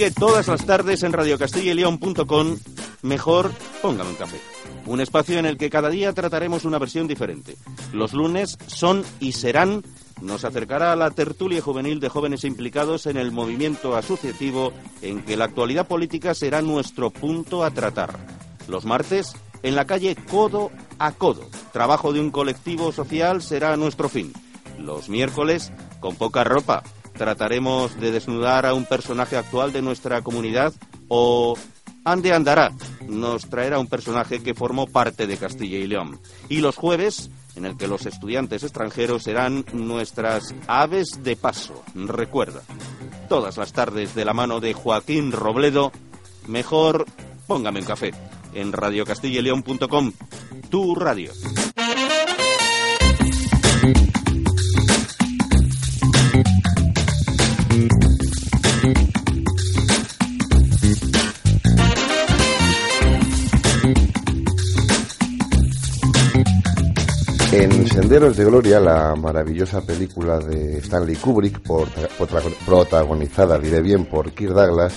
Sigue todas las tardes en Radio Castilla y León.com. Mejor póngame un café. Un espacio en el que cada día trataremos una versión diferente. Los lunes son y serán nos acercará a la tertulia juvenil de jóvenes implicados en el movimiento asociativo en que la actualidad política será nuestro punto a tratar. Los martes, en la calle codo a codo. Trabajo de un colectivo social será nuestro fin. Los miércoles, con poca ropa, trataremos de desnudar a un personaje actual de nuestra comunidad o Ande Andará nos traerá un personaje que formó parte de Castilla y León. Y los jueves, en el que los estudiantes extranjeros serán nuestras aves de paso. Recuerda, todas las tardes de la mano de Joaquín Robledo, mejor póngame un café en radiocastilleleón.com, tu radio. En Senderos de Gloria, la maravillosa película de Stanley Kubrick, protagonizada, diré bien, por Kirk Douglas,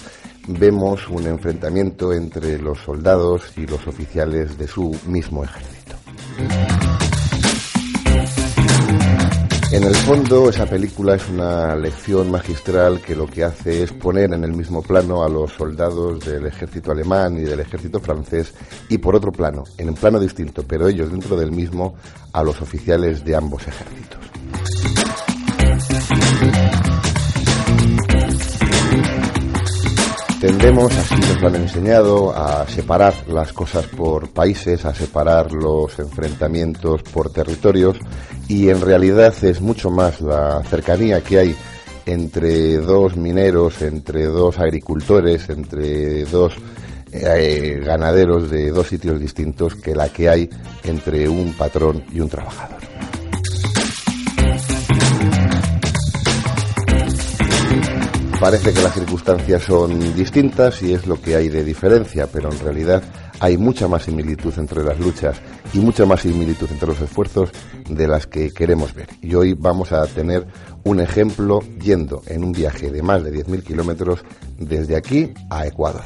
vemos un enfrentamiento entre los soldados y los oficiales de su mismo ejército. En el fondo, esa película es una lección magistral que lo que hace es poner en el mismo plano a los soldados del ejército alemán y del ejército francés y por otro plano, en un plano distinto, pero ellos dentro del mismo, a los oficiales de ambos ejércitos. Tendemos, así nos lo han enseñado, a separar las cosas por países, a separar los enfrentamientos por territorios y en realidad es mucho más la cercanía que hay entre dos mineros, entre dos agricultores, entre dos eh, ganaderos de dos sitios distintos que la que hay entre un patrón y un trabajador. Parece que las circunstancias son distintas y es lo que hay de diferencia, pero en realidad hay mucha más similitud entre las luchas y mucha más similitud entre los esfuerzos de las que queremos ver. Y hoy vamos a tener un ejemplo yendo en un viaje de más de 10.000 kilómetros desde aquí a Ecuador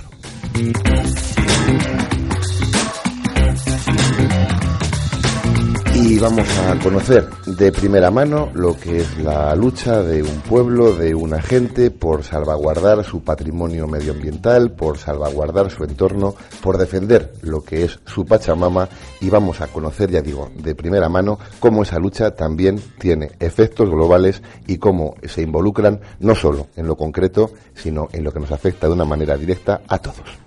y vamos a conocer de primera mano lo que es la lucha de un pueblo, de una gente por salvaguardar su patrimonio medioambiental, por salvaguardar su entorno, por defender lo que es su Pachamama y vamos a conocer, ya digo, de primera mano cómo esa lucha también tiene efectos globales y cómo se involucran no solo en lo concreto, sino en lo que nos afecta de una manera directa a todos.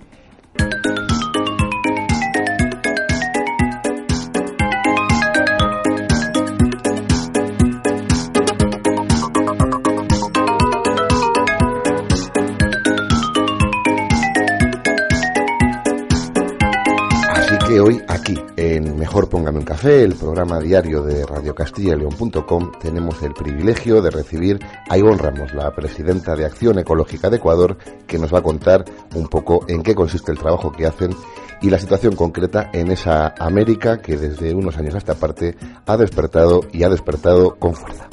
Hoy aquí, en Mejor Póngame un Café, el programa diario de Radio Castilla y León.com, tenemos el privilegio de recibir a Ivonne Ramos, la presidenta de Acción Ecológica de Ecuador, que nos va a contar un poco en qué consiste el trabajo que hacen y la situación concreta en esa América que desde unos años a esta parte ha despertado y ha despertado con fuerza.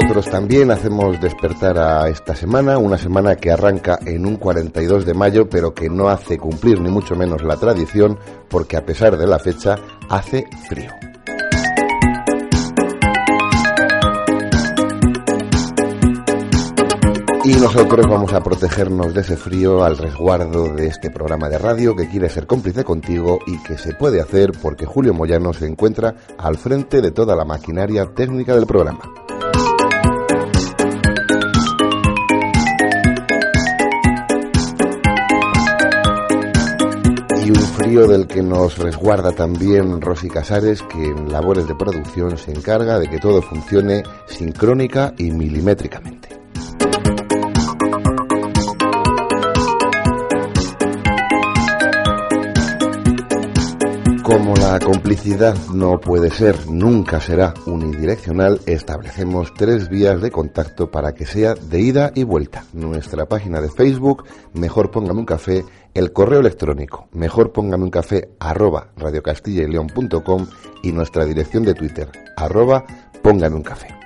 Nosotros también hacemos despertar a esta semana, una semana que arranca en un 42 de mayo, pero que no hace cumplir ni mucho menos la tradición, porque a pesar de la fecha, hace frío. Y nosotros vamos a protegernos de ese frío al resguardo de este programa de radio que quiere ser cómplice contigo y que se puede hacer porque Julio Moyano se encuentra al frente de toda la maquinaria técnica del programa. Del que nos resguarda también Rosy Casares, que en labores de producción se encarga de que todo funcione sincrónica y milimétricamente. como la complicidad no puede ser, nunca será unidireccional, establecemos tres vías de contacto para que sea de ida y vuelta. Nuestra página de Facebook, mejor póngame un café, el correo electrónico, mejor póngame un café, arroba radiocastilla y nuestra dirección de Twitter, arroba póngame un café.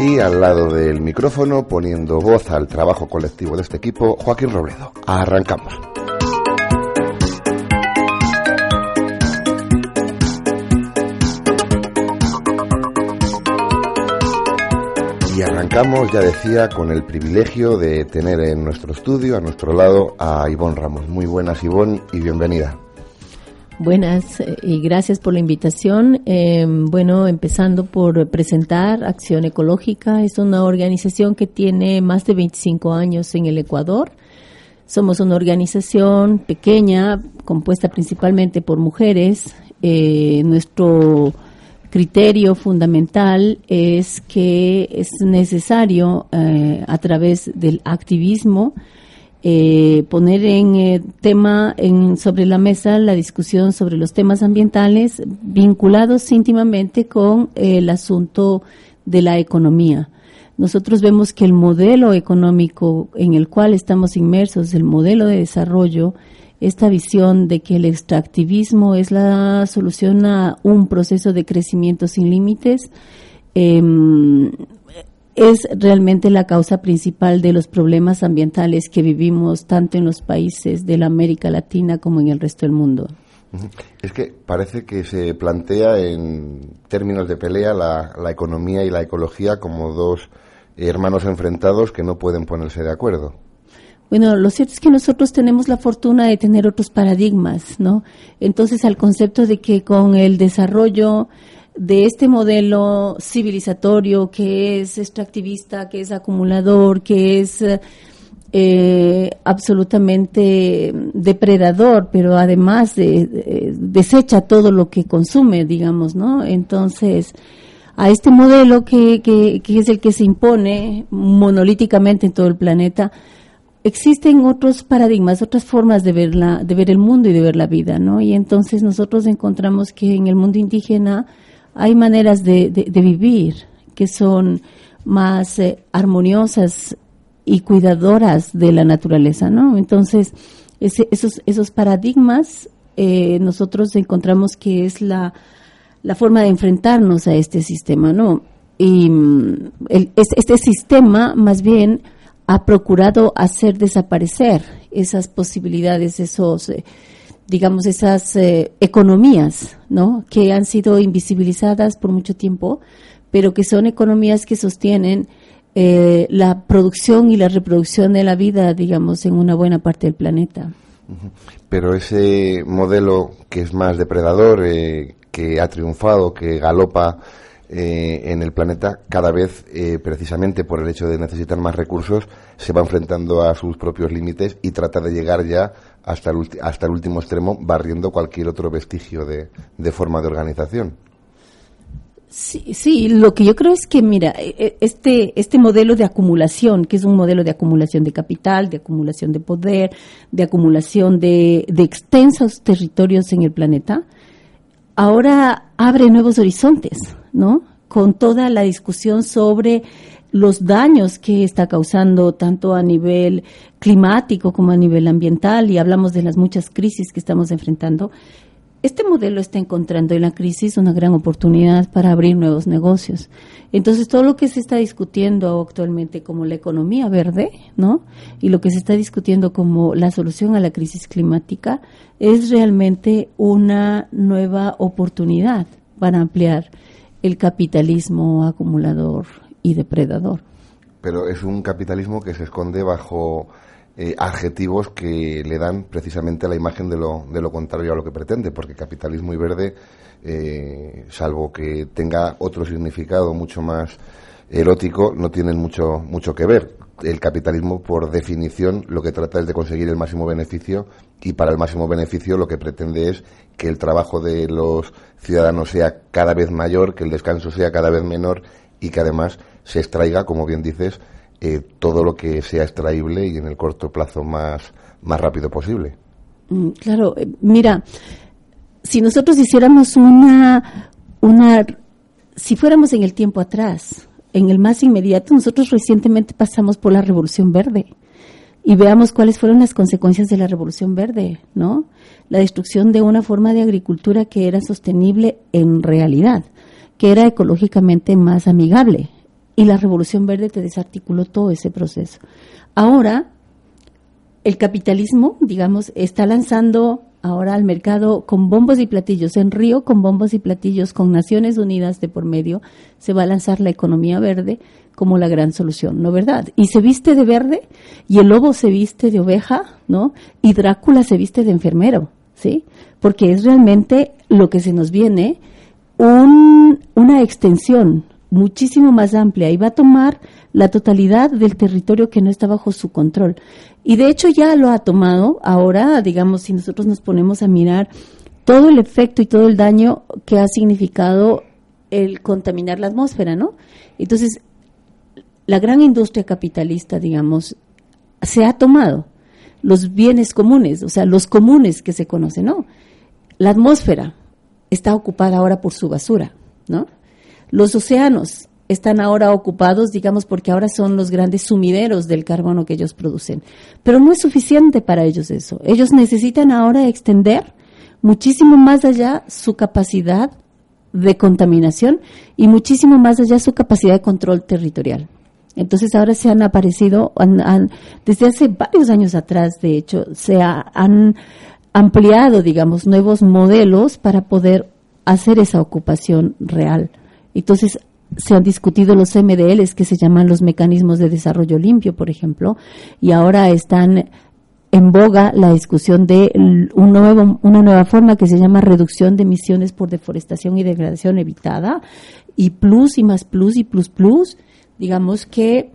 Y al lado del micrófono, poniendo voz al trabajo colectivo de este equipo, Joaquín Robledo. Arrancamos. Ya decía, con el privilegio de tener en nuestro estudio, a nuestro lado, a Ivonne Ramos. Muy buenas, Ivonne, y bienvenida. Buenas eh, y gracias por la invitación. Eh, bueno, empezando por presentar Acción Ecológica. Es una organización que tiene más de 25 años en el Ecuador. Somos una organización pequeña, compuesta principalmente por mujeres. Eh, nuestro criterio fundamental es que es necesario, a través del activismo, eh, poner en eh, tema en, sobre la mesa la discusión sobre los temas ambientales vinculados íntimamente con el asunto de la economía. Nosotros vemos que el modelo económico en el cual estamos inmersos, el modelo de desarrollo, esta visión de que el extractivismo es la solución a un proceso de crecimiento sin límites, eh, es realmente la causa principal de los problemas ambientales que vivimos tanto en los países de la América Latina como en el resto del mundo. Es que parece que se plantea en términos de pelea la, economía y la ecología como dos hermanos enfrentados que no pueden ponerse de acuerdo. Bueno, lo cierto es que nosotros tenemos la fortuna de tener otros paradigmas, ¿no? Entonces, al concepto de que con el desarrollo de este modelo civilizatorio que es extractivista, que es acumulador, que es eh, absolutamente depredador, pero además desecha todo lo que consume, digamos, ¿no? Entonces, a este modelo que, que, que es el que se impone monolíticamente en todo el planeta, existen otros paradigmas, otras formas de ver, la, de ver el mundo y de ver la vida, ¿no? Y entonces nosotros encontramos que en el mundo indígena hay maneras de, vivir que son más eh, armoniosas y cuidadoras de la naturaleza, ¿no? Entonces, esos, esos paradigmas eh, nosotros encontramos que es la, forma de enfrentarnos a este sistema, ¿no? Y mm, este sistema más bien ha procurado hacer desaparecer esas posibilidades, esos... Eh, digamos, esas eh, economías, ¿no? Que han sido invisibilizadas por mucho tiempo, pero que son economías que sostienen eh, la producción y la reproducción de la vida, digamos, en una buena parte del planeta. Pero ese modelo que es más depredador, eh, que ha triunfado, que galopa en el planeta, cada vez, precisamente por el hecho de necesitar más recursos, se va enfrentando a sus propios límites y trata de llegar ya hasta el, hasta el último extremo, barriendo cualquier otro vestigio de, de forma de organización. Sí, sí, lo que yo creo es que, mira, e, e, este, este modelo de acumulación, que es un modelo de acumulación de capital, de acumulación de poder, de acumulación de, de extensos territorios en el planeta, ahora abre nuevos horizontes, ¿no? Con toda la discusión sobre los daños que está causando tanto a nivel climático como a nivel ambiental y hablamos de las muchas crisis que estamos enfrentando, este modelo está encontrando en la crisis una gran oportunidad para abrir nuevos negocios. Entonces, todo lo que se está discutiendo actualmente como la economía verde, ¿no? Y lo que se está discutiendo como la solución a la crisis climática es realmente una nueva oportunidad para ampliar el capitalismo acumulador y depredador. Pero es un capitalismo que se esconde bajo eh, adjetivos que le dan precisamente la imagen de lo, de lo contrario a lo que pretende, porque capitalismo y verde, eh, salvo que tenga otro significado mucho más erótico, no tienen mucho, mucho que ver. el capitalismo, por definición, lo que trata es de conseguir el máximo beneficio y para el máximo beneficio lo que pretende es que el trabajo de los ciudadanos sea cada vez mayor, que el descanso sea cada vez menor y que además se extraiga, como bien dices, eh, todo lo que sea extraíble y en el corto plazo más, más rápido posible. Mm, claro, eh, mira, si nosotros hiciéramos una, una, si fuéramos en el tiempo atrás, en el más inmediato, nosotros recientemente pasamos por la Revolución Verde y veamos cuáles fueron las consecuencias de la Revolución Verde, ¿no? La destrucción de una forma de agricultura que era sostenible en realidad, que era ecológicamente más amigable. Y la Revolución Verde te desarticuló todo ese proceso. Ahora, el capitalismo, digamos, está lanzando ahora al mercado con bombos y platillos. En Río, con bombos y platillos, con Naciones Unidas de por medio, se va a lanzar la economía verde como la gran solución, ¿no verdad? Y se viste de verde y el lobo se viste de oveja, ¿no? Y Drácula se viste de enfermero, ¿sí? Porque es realmente lo que se nos viene un, una extensión muchísimo más amplia y va a tomar la totalidad del territorio que no está bajo su control. Y de hecho ya lo ha tomado. Ahora, digamos, si nosotros nos ponemos a mirar todo el efecto y todo el daño que ha significado el contaminar la atmósfera, ¿no? Entonces, la gran industria capitalista, digamos, se ha tomado los bienes comunes, o sea, los comunes que se conocen, ¿no? La atmósfera está ocupada ahora por su basura, ¿no? Los océanos están ahora ocupados, digamos, porque ahora son los grandes sumideros del carbono que ellos producen. Pero no es suficiente para ellos eso. Ellos necesitan ahora extender muchísimo más allá su capacidad de contaminación y muchísimo más allá su capacidad de control territorial. Entonces ahora se han aparecido, desde hace varios años atrás, de hecho, se han ampliado, digamos, nuevos modelos para poder hacer esa ocupación real. Entonces, se han discutido los MDLs, que se llaman los mecanismos de desarrollo limpio, por ejemplo, y ahora están en boga la discusión de un nuevo, una nueva forma que se llama reducción de emisiones por deforestación y degradación evitada, y plus y más plus y plus plus, digamos que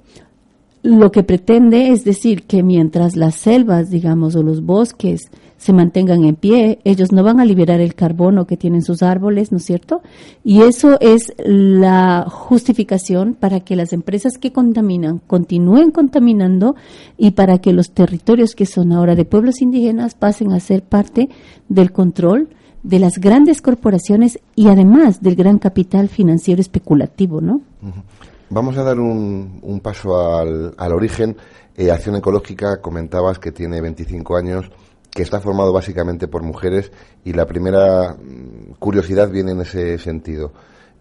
lo que pretende es decir que mientras las selvas, digamos, o los bosques se mantengan en pie, ellos no van a liberar el carbono que tienen sus árboles, ¿no es cierto? Y eso es la justificación para que las empresas que contaminan continúen contaminando y para que los territorios que son ahora de pueblos indígenas pasen a ser parte del control de las grandes corporaciones y además del gran capital financiero especulativo, ¿no? Vamos a dar un, paso al, origen. Eh, Acción Ecológica, comentabas que tiene 25 años que está formado básicamente por mujeres y la primera mm, curiosidad viene en ese sentido.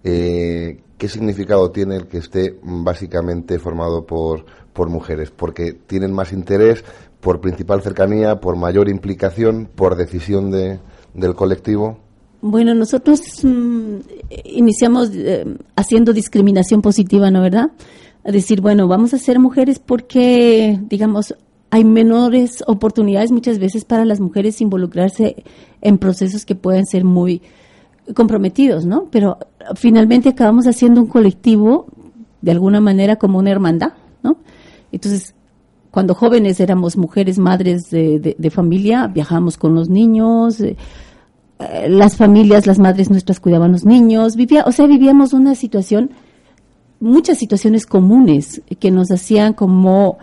Eh, ¿Qué significado tiene el que esté básicamente formado por, por mujeres? Porque tienen más interés, por principal cercanía, por mayor implicación, por decisión de, del colectivo. Bueno, nosotros mm, iniciamos eh, haciendo discriminación positiva, ¿no verdad? A decir, bueno, vamos a ser mujeres porque, digamos, hay menores oportunidades muchas veces para las mujeres involucrarse en procesos que pueden ser muy comprometidos, ¿no? Pero finalmente acabamos haciendo un colectivo de alguna manera como una hermandad, ¿no? Entonces, cuando jóvenes éramos mujeres madres de, familia, viajábamos con los niños, eh, las familias, las madres nuestras cuidaban los niños, vivía, o sea, vivíamos una situación, muchas situaciones comunes que nos hacían como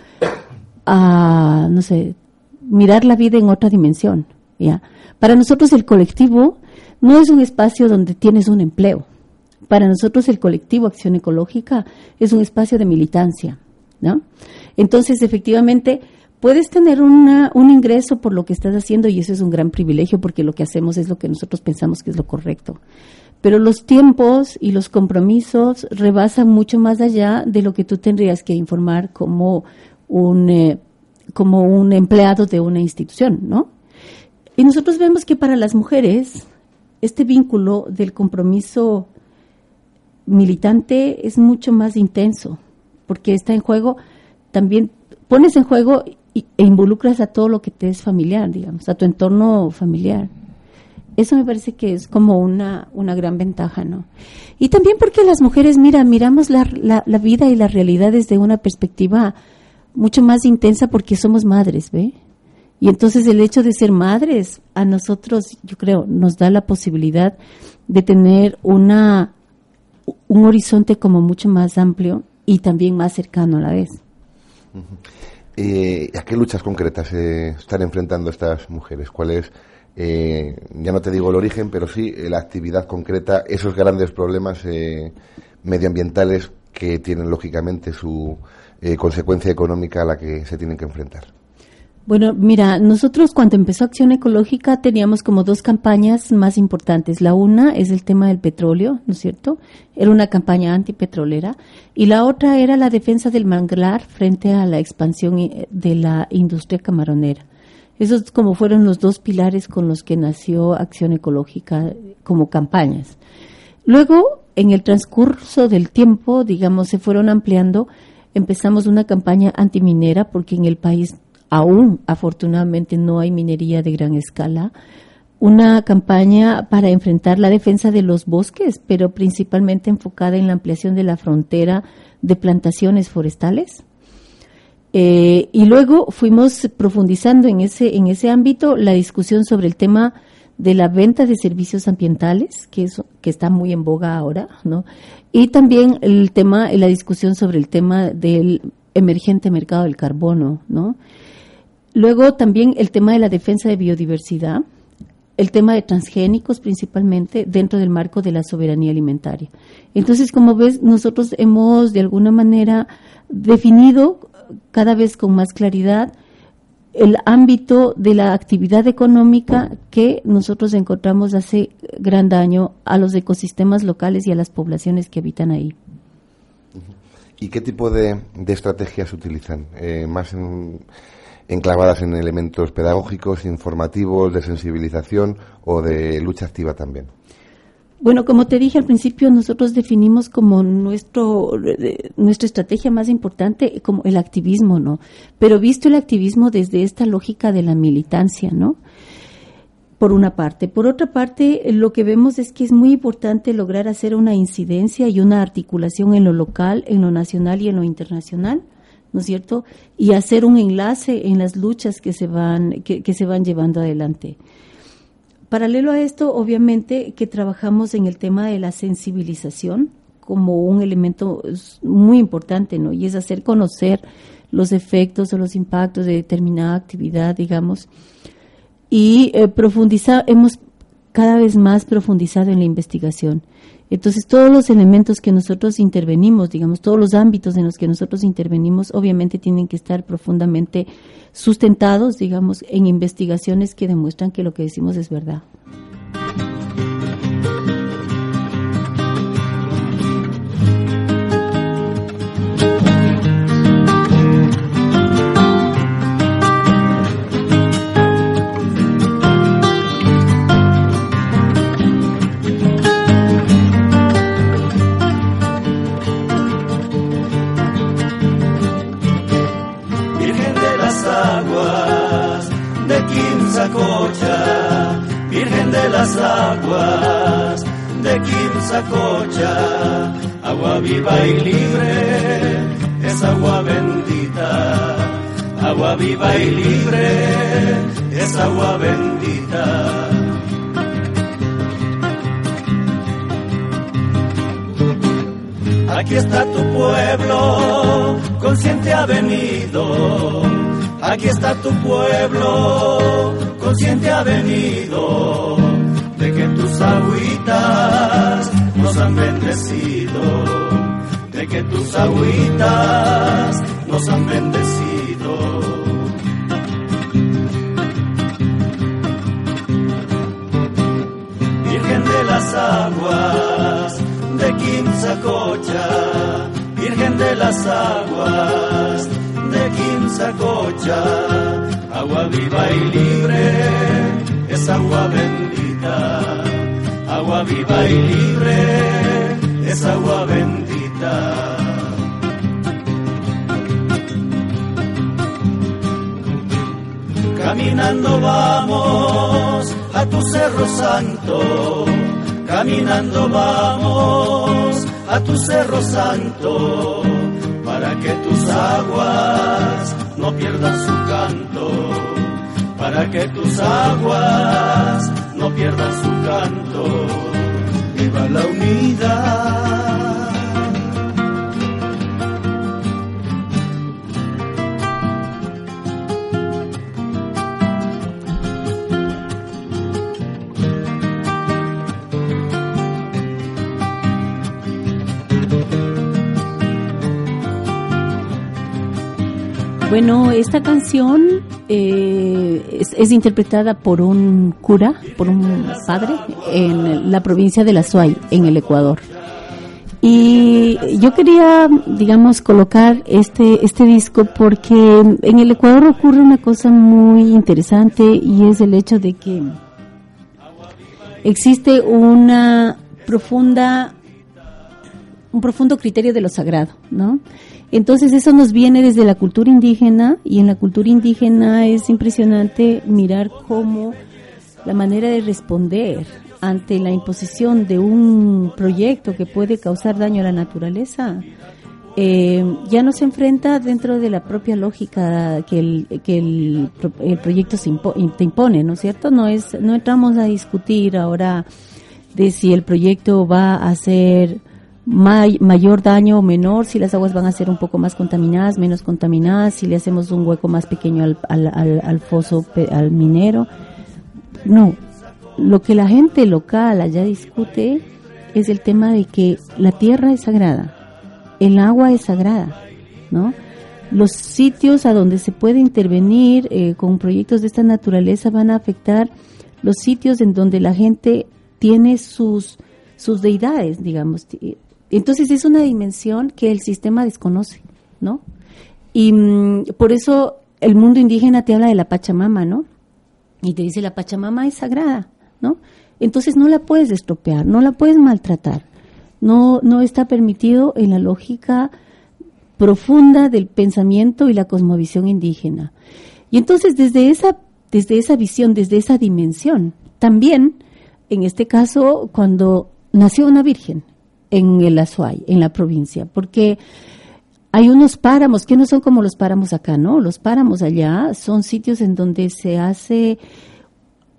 a, no sé, mirar la vida en otra dimensión. ¿ya? Para nosotros el colectivo no es un espacio donde tienes un empleo. Para nosotros el colectivo Acción Ecológica es un espacio de militancia. ¿no? Entonces, efectivamente, puedes tener una, un ingreso por lo que estás haciendo y eso es un gran privilegio porque lo que hacemos es lo que nosotros pensamos que es lo correcto. Pero los tiempos y los compromisos rebasan mucho más allá de lo que tú tendrías que informar como un, eh, como un empleado de una institución, ¿no? Y nosotros vemos que para las mujeres este vínculo del compromiso militante es mucho más intenso, porque está en juego, también pones en juego e involucras a todo lo que te es familiar, digamos, a tu entorno familiar. Eso me parece que es como una, una gran ventaja, ¿no? Y también porque las mujeres, mira, miramos la, la, la vida y la realidad desde una perspectiva mucho más intensa porque somos madres, ¿ve? Y entonces el hecho de ser madres a nosotros, yo creo, nos da la posibilidad de tener una un horizonte como mucho más amplio y también más cercano a la vez. Eh, ¿A qué luchas concretas se están enfrentando estas mujeres? ¿Cuál es, eh, ya no te digo el origen, pero sí la actividad concreta, esos grandes problemas eh, medioambientales que tienen lógicamente su consecuencia económica a la que se tienen que enfrentar? Bueno, mira, nosotros cuando empezó Acción Ecológica teníamos como dos campañas más importantes. La una es el tema del petróleo, ¿no es cierto? Era una campaña antipetrolera. Y la otra era la defensa del manglar frente a la expansión eh, de la industria camaronera. Esos como fueron los dos pilares con los que nació Acción Ecológica como campañas. Luego, en el transcurso del tiempo, digamos, se fueron ampliando. Empezamos una campaña antiminera porque en el país aún afortunadamente no hay minería de gran escala, una campaña para enfrentar la defensa de los bosques, pero principalmente enfocada en la ampliación de la frontera de plantaciones forestales. Eh, y luego fuimos profundizando en ese, en ese ámbito la discusión sobre el tema de la venta de servicios ambientales, que, es, que está muy en boga ahora, ¿no? Y también el tema, la discusión sobre el tema del emergente mercado del carbono, ¿no? Luego también el tema de la defensa de biodiversidad, el tema de transgénicos principalmente dentro del marco de la soberanía alimentaria. Entonces, como ves, nosotros hemos de alguna manera definido cada vez con más claridad el ámbito de la actividad económica que nosotros encontramos hace gran daño a los ecosistemas locales y a las poblaciones que habitan ahí. ¿Y qué tipo de, estrategias utilizan? Eh, ¿Más en enclavadas en elementos pedagógicos, informativos, de sensibilización o de lucha activa también? Bueno, como te dije al principio, nosotros definimos como nuestro nuestra estrategia más importante como el activismo, ¿no? Pero visto el activismo desde esta lógica de la militancia, ¿no? Por una parte. Por otra parte, lo que vemos es que es muy importante lograr hacer una incidencia y una articulación en lo local, en lo nacional y en lo internacional ¿no es cierto? Y hacer un enlace en las luchas que se van, que, se van llevando adelante. Paralelo a esto, obviamente, que trabajamos en el tema de la sensibilización como un elemento muy importante, ¿no? Y es hacer conocer los efectos o los impactos de determinada actividad, digamos. Y eh, profundizar, hemos cada vez más profundizado en la investigación. Entonces, todos los elementos que nosotros intervenimos, digamos, todos los ámbitos en los que nosotros intervenimos, obviamente tienen que estar profundamente sustentados, digamos, en investigaciones que demuestran que lo que decimos es verdad. Las aguas de Quimsacocha, agua viva y libre, es agua bendita, agua viva y libre, es agua bendita. Aquí está tu pueblo, consciente ha venido. Aquí está tu pueblo, consciente ha venido de que tus agüitas nos han bendecido, de que tus agüitas nos han bendecido. Virgen de las aguas de Quimsacocha, Virgen de las aguas de Quimsacocha, agua viva y libre, es agua bendita agua viva y libre, es agua bendita. Caminando vamos a tu cerro santo, caminando vamos a tu cerro santo para que tus aguas no pierdan su canto, para que tus aguas no pierdan su canto. Viva la unidad. Bueno, esta canción eh, es, interpretada por un cura, por un padre, en la provincia de La Suay, en el Ecuador. Y yo quería, digamos, colocar este, este disco porque en el Ecuador ocurre una cosa muy interesante y es el hecho de que existe una profunda, un profundo criterio de lo sagrado, ¿no? Entonces eso nos viene desde la cultura indígena y en la cultura indígena es impresionante mirar cómo la manera de responder ante la imposición de un proyecto que puede causar daño a la naturaleza eh, ya no se enfrenta dentro de la propia lógica que el, que el, proyecto se te impone, ¿no es cierto? No es no entramos a discutir ahora de si el proyecto va a ser mayor daño o menor, si las aguas van a ser un poco más contaminadas, menos contaminadas, si le hacemos un hueco más pequeño al, al, al, foso, al minero. No, lo que la gente local allá discute es el tema de que la tierra es sagrada, el agua es sagrada, ¿no? Los sitios a donde se puede intervenir eh, con proyectos de esta naturaleza van a afectar los sitios en donde la gente tiene sus, sus deidades, digamos, entonces es una dimensión que el sistema desconoce, ¿no? Y mm, por eso el mundo indígena te habla de la Pachamama, ¿no? Y te dice la Pachamama es sagrada, ¿no? Entonces no la puedes estropear, no la puedes maltratar. No, no está permitido en la lógica profunda del pensamiento y la cosmovisión indígena. Y entonces desde esa, desde esa visión, desde esa dimensión, también, en este caso, cuando nació una virgen, en el Azuay, en la provincia, porque hay unos páramos que no son como los páramos acá, ¿no? Los páramos allá son sitios en donde se hace,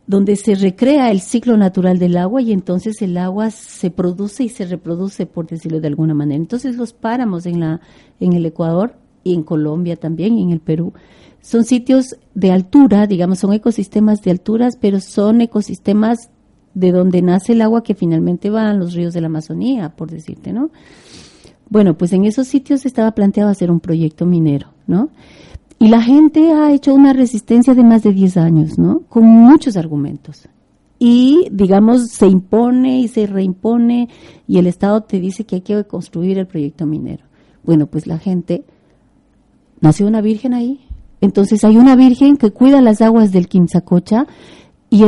donde se recrea el ciclo natural del agua y entonces el agua se produce y se reproduce, por decirlo de alguna manera. Entonces los páramos en la, en el Ecuador y en Colombia también y en el Perú son sitios de altura, digamos, son ecosistemas de alturas, pero son ecosistemas de donde nace el agua que finalmente va a los ríos de la Amazonía, por decirte, ¿no? Bueno, pues en esos sitios estaba planteado hacer un proyecto minero, ¿no? Y la gente ha hecho una resistencia de más de 10 años, ¿no? Con muchos argumentos. Y, digamos, se impone y se reimpone y el Estado te dice que hay que construir el proyecto minero. Bueno, pues la gente, nació una virgen ahí. Entonces hay una virgen que cuida las aguas del Quimsacocha y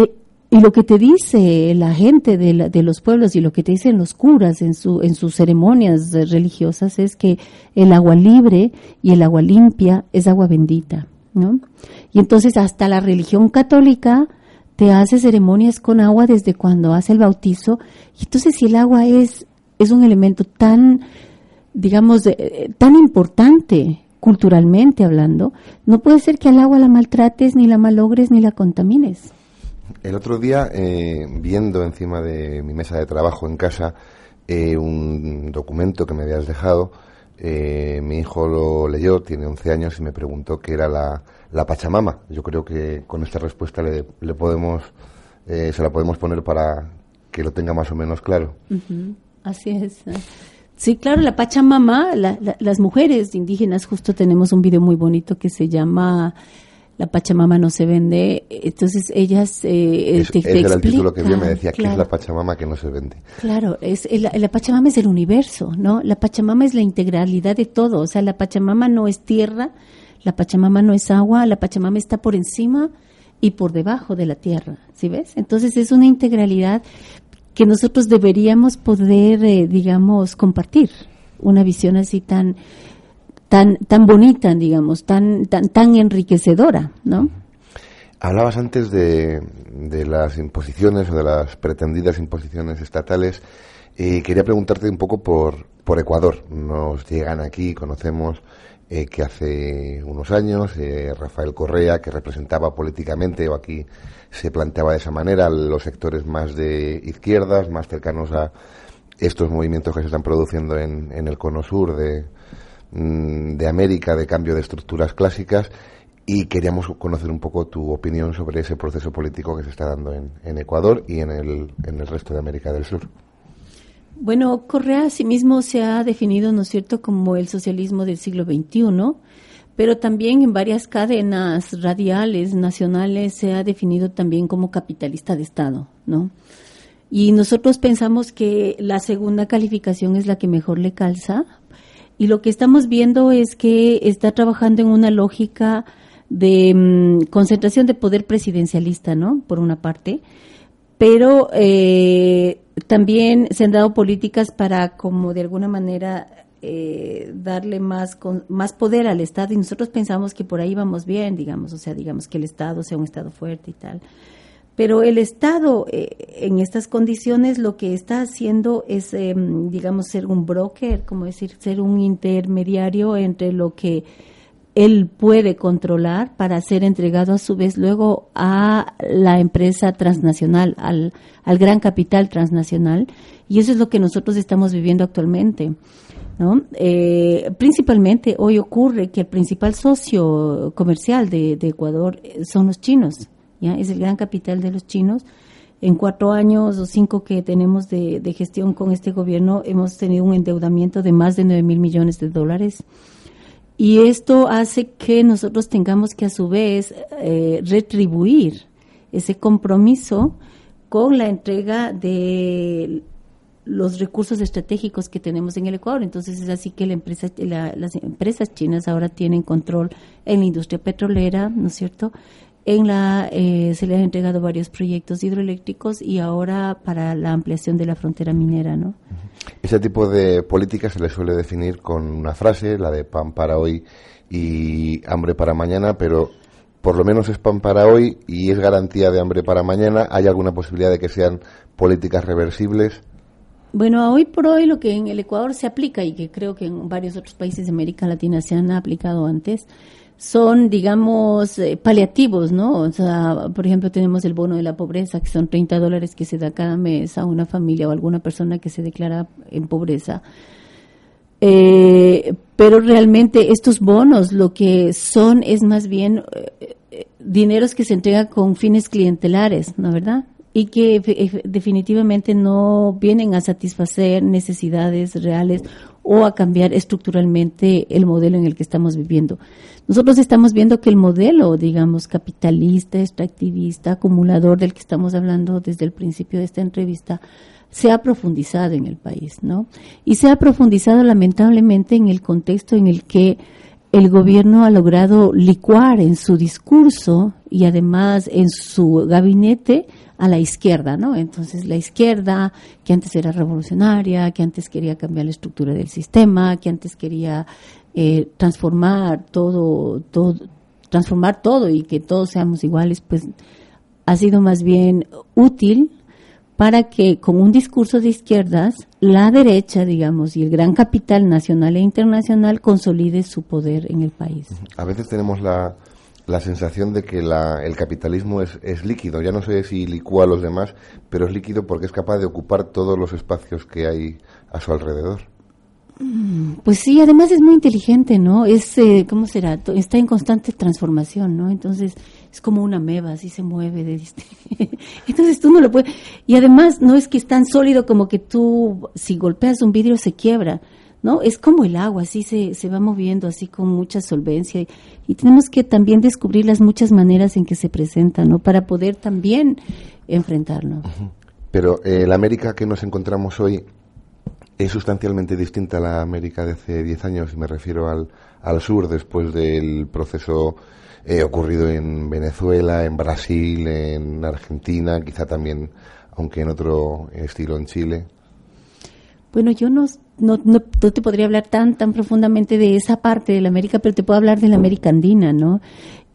y lo que te dice la gente de, de, los pueblos y lo que te dicen los curas en, su, en sus ceremonias religiosas es que el agua libre y el agua limpia es agua bendita, ¿no? Y entonces hasta la religión católica te hace ceremonias con agua desde cuando hace el bautizo. Y entonces si el agua es, es un elemento tan, digamos, tan importante culturalmente hablando, no puede ser que al agua la maltrates, ni la malogres, ni la contamines. El otro día, eh, viendo encima de mi mesa de trabajo en casa eh, un documento que me habías dejado, eh, mi hijo lo leyó, tiene 11 años, y me preguntó qué era la, la Pachamama. Yo creo que con esta respuesta le, podemos, se la podemos poner para que lo tenga más o menos claro. Así es. Sí, claro, la Pachamama, las mujeres indígenas, justo tenemos un video muy bonito que se llama la Pachamama no se vende, entonces ellas eh, es, te, el título que vi, me decía que es la Pachamama que no se vende. Claro, es la, la, Pachamama es el universo, ¿no? La Pachamama es la integralidad de todo, o sea, la Pachamama no es tierra, la Pachamama no es agua, la Pachamama está por encima y por debajo de la tierra, ¿sí ves? Entonces es una integralidad que nosotros deberíamos poder, eh, digamos, compartir, una visión así tan tan, tan bonita, digamos, tan, tan, tan enriquecedora, ¿no? Hablabas antes de, de, las imposiciones o de las pretendidas imposiciones estatales. y quería preguntarte un poco por, por Ecuador. Nos llegan aquí, conocemos eh, que hace unos años eh, Rafael Correa, que representaba políticamente, o aquí se planteaba de esa manera, los sectores más de izquierdas, más cercanos a estos movimientos que se están produciendo en, en el cono sur de, de América, de cambio de estructuras clásicas, y queríamos conocer un poco tu opinión sobre ese proceso político que se está dando en, Ecuador y en el, en el resto de América del Sur. Bueno, Correa mismo se ha definido, ¿no es cierto?, como el socialismo del siglo XXI, pero también en varias cadenas radiales nacionales se ha definido también como capitalista de Estado, ¿no? Y nosotros pensamos que la segunda calificación es la que mejor le calza. Y lo que estamos viendo es que está trabajando en una lógica de mm, concentración de poder presidencialista, ¿no? Por una parte. Pero eh, también se han dado políticas para, como de alguna manera, eh, darle más, más poder al Estado y nosotros pensamos que por ahí vamos bien, digamos, o sea, digamos que el Estado sea un Estado fuerte y tal. Pero el Estado eh, en estas condiciones lo que está haciendo es, em, digamos, ser un broker, como decir, ser un intermediario entre lo que él puede controlar para ser entregado a su vez luego a la empresa transnacional, al, al gran capital transnacional. Y eso es lo que nosotros estamos viviendo actualmente. ¿no? Eh, principalmente hoy ocurre que el principal socio comercial de, Ecuador eh, son los chinos, es el gran capital de los chinos. En cuatro años o cinco que tenemos de, gestión con este gobierno hemos tenido un endeudamiento de más de nueve mil millones de dólares y esto hace que nosotros tengamos que a su vez eh, retribuir ese compromiso con la entrega de los recursos estratégicos que tenemos en el Ecuador. Entonces es así que la empresa, las empresas chinas ahora tienen control en la industria petrolera, ¿no es cierto? En la eh, se le han entregado varios proyectos hidroeléctricos y ahora para la ampliación de la frontera minera, ¿no? Ese tipo de política se le suele definir con una frase, la de pan para hoy y hambre para mañana, pero por lo menos es pan para hoy y es garantía de hambre para mañana. ¿Hay alguna posibilidad de que sean políticas reversibles? Bueno, hoy por hoy lo que en el Ecuador se aplica y que creo que en varios otros países de América Latina se han aplicado antes, son, digamos, eh, paliativos, ¿no? O sea, por ejemplo, tenemos el bono de la pobreza, que son 30 dólares que se da cada mes a una familia o alguna persona que se declara en pobreza. Eh, pero realmente estos bonos lo que son es más bien eh, dineros que se entregan con fines clientelares, ¿no verdad? y que definitivamente no vienen a satisfacer necesidades reales o a cambiar estructuralmente el modelo en el que estamos viviendo. Nosotros estamos viendo que el modelo, digamos, capitalista, extractivista, acumulador del que estamos hablando desde el principio de esta entrevista, se ha profundizado en el país, ¿no? Y se ha profundizado lamentablemente en el contexto en el que el gobierno ha logrado licuar en su discurso y además en su gabinete a la izquierda, ¿no? Entonces la izquierda, que antes era revolucionaria, que antes quería cambiar la estructura del sistema, que antes quería eh, transformar todo, todo, transformar todo y que todos seamos iguales, pues ha sido más bien útil para que con un discurso de izquierdas, la derecha, digamos, y el gran capital nacional e internacional consolide su poder en el país. A veces tenemos la, la sensación de que el capitalismo es, es, líquido. Ya no sé si licúa a los demás, pero es líquido porque es capaz de ocupar todos los espacios que hay a su alrededor. Mm, pues sí, además es muy inteligente, ¿no? Es, eh, ¿cómo será? Está en constante transformación, ¿no? Entonces es como una meba, así se mueve. De Entonces tú no lo puedes... Y además no es que es tan sólido como que tú, si golpeas un vidrio, se quiebra ¿no? Es como el agua, así se, se va moviendo, así con mucha solvencia. Y, tenemos que también descubrir las muchas maneras en que se presenta, ¿no? Para poder también enfrentarlo. Pero eh, la América que nos encontramos hoy es sustancialmente distinta a la América de hace 10 años, y me refiero al, al sur, después del proceso eh, ocurrido en Venezuela, en Brasil, en Argentina, quizá también, aunque en otro estilo en Chile. Bueno, yo no, no, no, te podría hablar tan, tan profundamente de esa parte de la América, pero te puedo hablar de la América Andina, ¿no?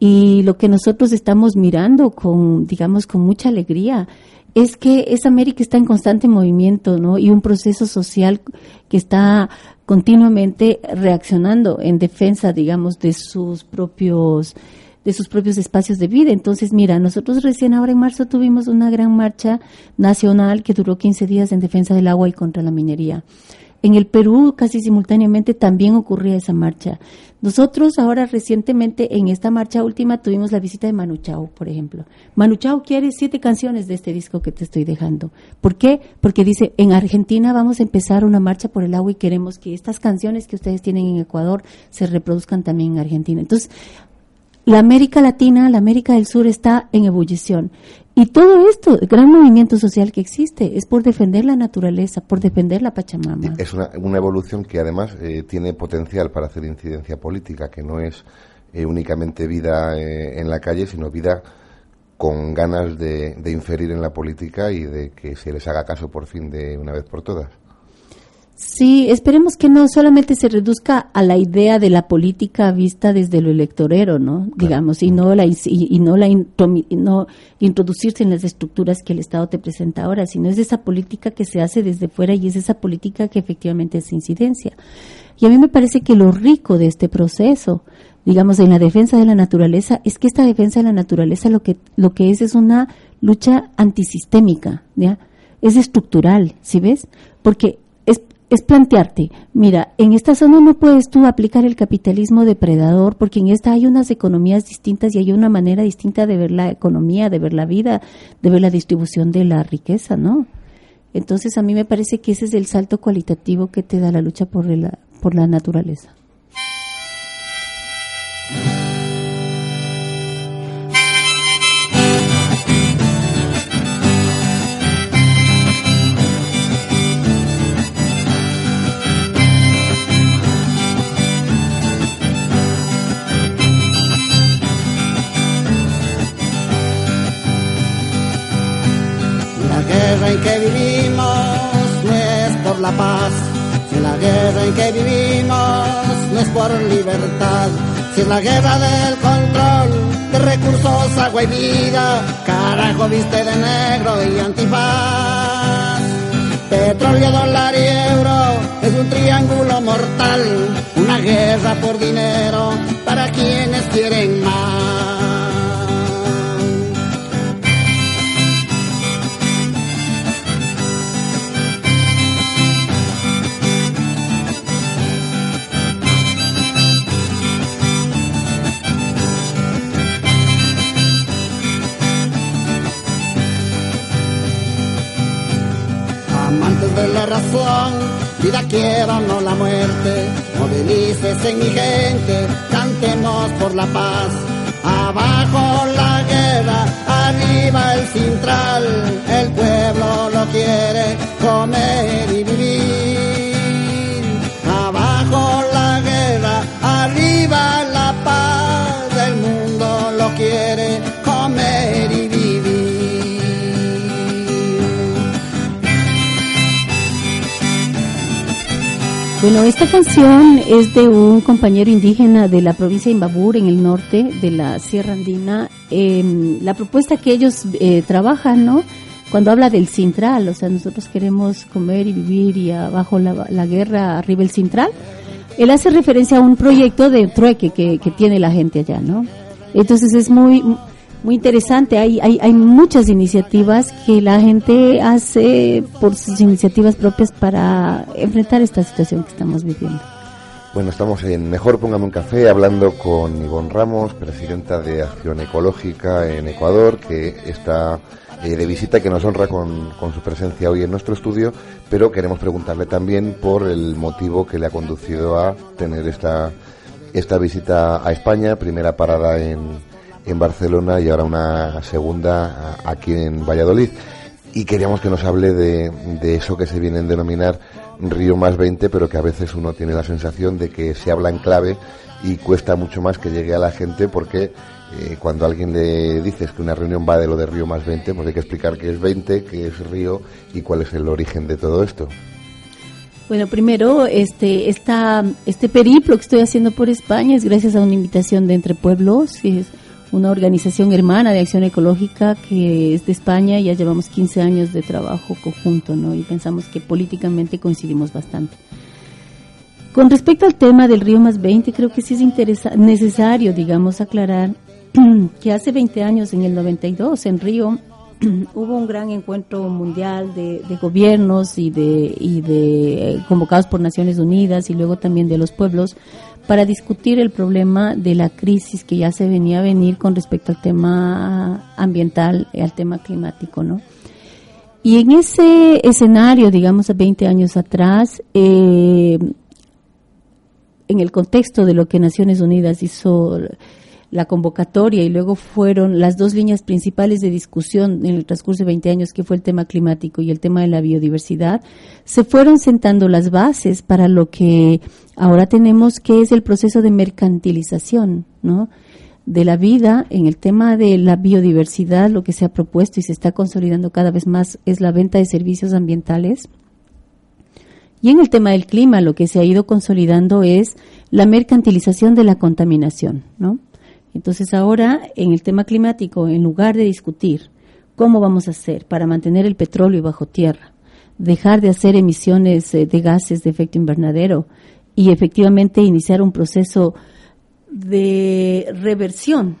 Y lo que nosotros estamos mirando con, digamos, con mucha alegría es que esa América está en constante movimiento, ¿no? Y un proceso social que está continuamente reaccionando en defensa, digamos, de sus propios de sus propios espacios de vida. Entonces, mira, nosotros recién ahora en marzo tuvimos una gran marcha nacional que duró 15 días en defensa del agua y contra la minería. En el Perú, casi simultáneamente, también ocurría esa marcha. Nosotros ahora recientemente en esta marcha última tuvimos la visita de Manu Chao, por ejemplo. Manu Chao quiere siete canciones de este disco que te estoy dejando. ¿Por qué? Porque dice, en Argentina vamos a empezar una marcha por el agua y queremos que estas canciones que ustedes tienen en Ecuador se reproduzcan también en Argentina. Entonces, la América Latina, la América del Sur está en ebullición. Y todo esto, el gran movimiento social que existe, es por defender la naturaleza, por defender la Pachamama. Es una, evolución que además eh, tiene potencial para hacer incidencia política, que no es eh, únicamente vida eh, en la calle, sino vida con ganas de inferir en la política y de que se les haga caso por fin de una vez por todas. Sí, esperemos que no solamente se reduzca a la idea de la política vista desde lo electorero, ¿no? Digamos, y no la y, no la no introducirse en las estructuras que el Estado te presenta ahora, sino es esa política que se hace desde fuera y es esa política que efectivamente es incidencia. Y a mí me parece que lo rico de este proceso, digamos, en la defensa de la naturaleza, es que esta defensa de la naturaleza lo que lo que es es una lucha antisistémica, ¿ya? Es estructural, ¿sí ves? Porque es plantearte, mira, en esta zona no puedes tú aplicar el capitalismo depredador porque en esta hay unas economías distintas y hay una manera distinta de ver la economía, de ver la vida, de ver la distribución de la riqueza, ¿no? Entonces a mí me parece que ese es el salto cualitativo que te da la lucha por la, por la naturaleza. Libertad, si es la guerra del control de recursos, agua y vida, carajo viste de negro y antifaz. Petróleo, dólar y euro es un triángulo mortal, una guerra por dinero para quienes quieren más. Razón, vida quiero no la muerte, movilícese mi gente, cantemos por la paz, abajo la guerra, arriba el cintral, el pueblo lo quiere comer y vivir, abajo la guerra, arriba la Bueno, esta canción es de un compañero indígena de la provincia de Imbabur, en el norte de la Sierra Andina. Em, la propuesta que ellos eh, trabajan, ¿no? Cuando habla del Cintral, o sea, nosotros queremos comer y vivir y abajo la, guerra, arriba el Cintral. Él hace referencia a un proyecto de trueque que, que tiene la gente allá, ¿no? Entonces es muy, muy interesante. Hay, hay, hay muchas iniciativas que la gente hace por sus iniciativas propias para enfrentar esta situación que estamos viviendo. Bueno, estamos en Mejor Póngame un Café hablando con Ivonne Ramos, presidenta de Acción Ecológica en Ecuador, que está eh, de visita, que nos honra con, con, su presencia hoy en nuestro estudio, pero queremos preguntarle también por el motivo que le ha conducido a tener esta, esta visita a España, primera parada en, en Barcelona y ahora una segunda aquí en Valladolid. Y queríamos que nos hable de, de eso que se viene a denominar Río más 20, pero que a veces uno tiene la sensación de que se habla en clave y cuesta mucho más que llegue a la gente porque eh, cuando alguien le dices que una reunión va de lo de Río más 20, pues hay que explicar qué es 20, qué es Río y cuál es el origen de todo esto. Bueno, primero, este, esta, este periplo que estoy haciendo por España es gracias a una invitación de Entre Pueblos, es una organización hermana de acción ecológica que es de España, ya llevamos 15 años de trabajo conjunto, ¿no? Y pensamos que políticamente coincidimos bastante. Con respecto al tema del Río Más 20, creo que sí es necesario, digamos, aclarar que hace 20 años, en el 92, en Río, hubo un gran encuentro mundial de, gobiernos y de, y de eh, convocados por Naciones Unidas y luego también de los pueblos para discutir el problema de la crisis que ya se venía a venir con respecto al tema ambiental, al tema climático, ¿no? Y en ese escenario, digamos, a 20 años atrás, eh, en el contexto de lo que Naciones Unidas hizo la convocatoria y luego fueron las dos líneas principales de discusión en el transcurso de 20 años, que fue el tema climático y el tema de la biodiversidad, se fueron sentando las bases para lo que ahora tenemos, que es el proceso de mercantilización, ¿no? de la vida en el tema de la biodiversidad, lo que se ha propuesto y se está consolidando cada vez más es la venta de servicios ambientales. Y en el tema del clima, lo que se ha ido consolidando es la mercantilización de la contaminación, ¿no? Entonces ahora, en el tema climático, en lugar de discutir cómo vamos a hacer para mantener el petróleo bajo tierra, dejar de hacer emisiones eh, de gases de efecto invernadero y efectivamente iniciar un proceso de reversión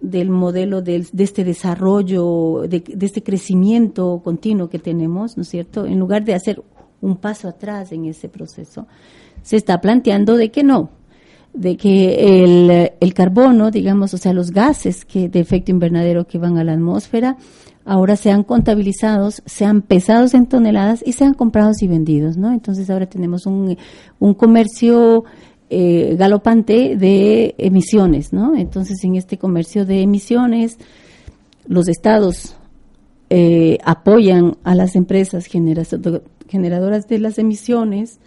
del modelo de, este desarrollo, de, de, este crecimiento continuo que tenemos, ¿no es cierto? En lugar de hacer un paso atrás en ese proceso, se está planteando de que no, de que el, el, carbono, digamos, o sea, los gases que de efecto invernadero que van a la atmósfera, ahora sean contabilizados, sean pesados en toneladas y sean comprados y vendidos, ¿no? Entonces ahora tenemos un, un comercio eh, galopante de emisiones, ¿no? Entonces en este comercio de emisiones, los estados eh, apoyan a las empresas generadoras de las emisiones,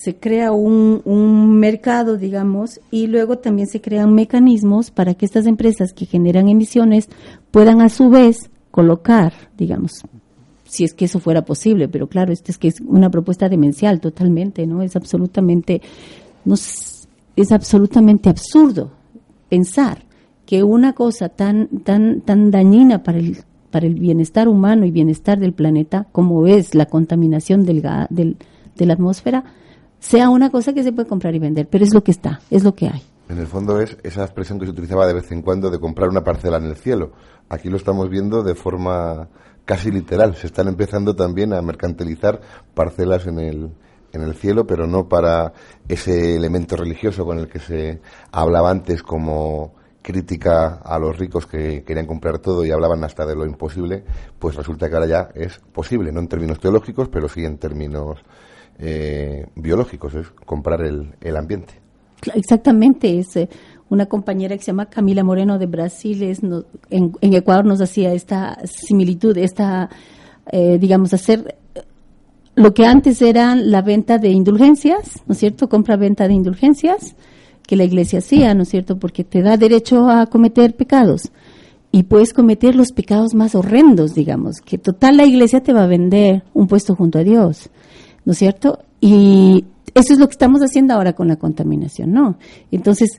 se crea un, un, mercado, digamos, y luego también se crean mecanismos para que estas empresas que generan emisiones puedan a su vez colocar, digamos, si es que eso fuera posible, pero claro, esto es que es una propuesta demencial totalmente, ¿no? Es absolutamente, no, es absolutamente absurdo pensar que una cosa tan, tan, tan dañina para el, para el bienestar humano y bienestar del planeta, como es la contaminación del, del, de la atmósfera, sea una cosa que se puede comprar y vender, pero es lo que está, es lo que hay. En el fondo es esa expresión que se utilizaba de vez en cuando de comprar una parcela en el cielo. Aquí lo estamos viendo de forma casi literal. Se están empezando también a mercantilizar parcelas en el, en el cielo, pero no para ese elemento religioso con el que se hablaba antes como crítica a los ricos que querían comprar todo y hablaban hasta de lo imposible, pues resulta que ahora ya es posible, no en términos teológicos, pero sí en términos eh, biológicos, es comprar el, el ambiente. Exactamente, es eh, una compañera que se llama Camila Moreno de Brasil, es, en, Ecuador nos hacía esta similitud, esta, eh, digamos, hacer lo que antes era la venta de indulgencias, ¿no es cierto? Compra-venta de indulgencias que la iglesia hacía, ¿no es cierto? Porque te da derecho a cometer pecados y puedes cometer los pecados más horrendos, digamos, que total la iglesia te va a vender un puesto junto a Dios. ¿No es cierto? Y eso es lo que estamos haciendo ahora con la contaminación, ¿no? Entonces,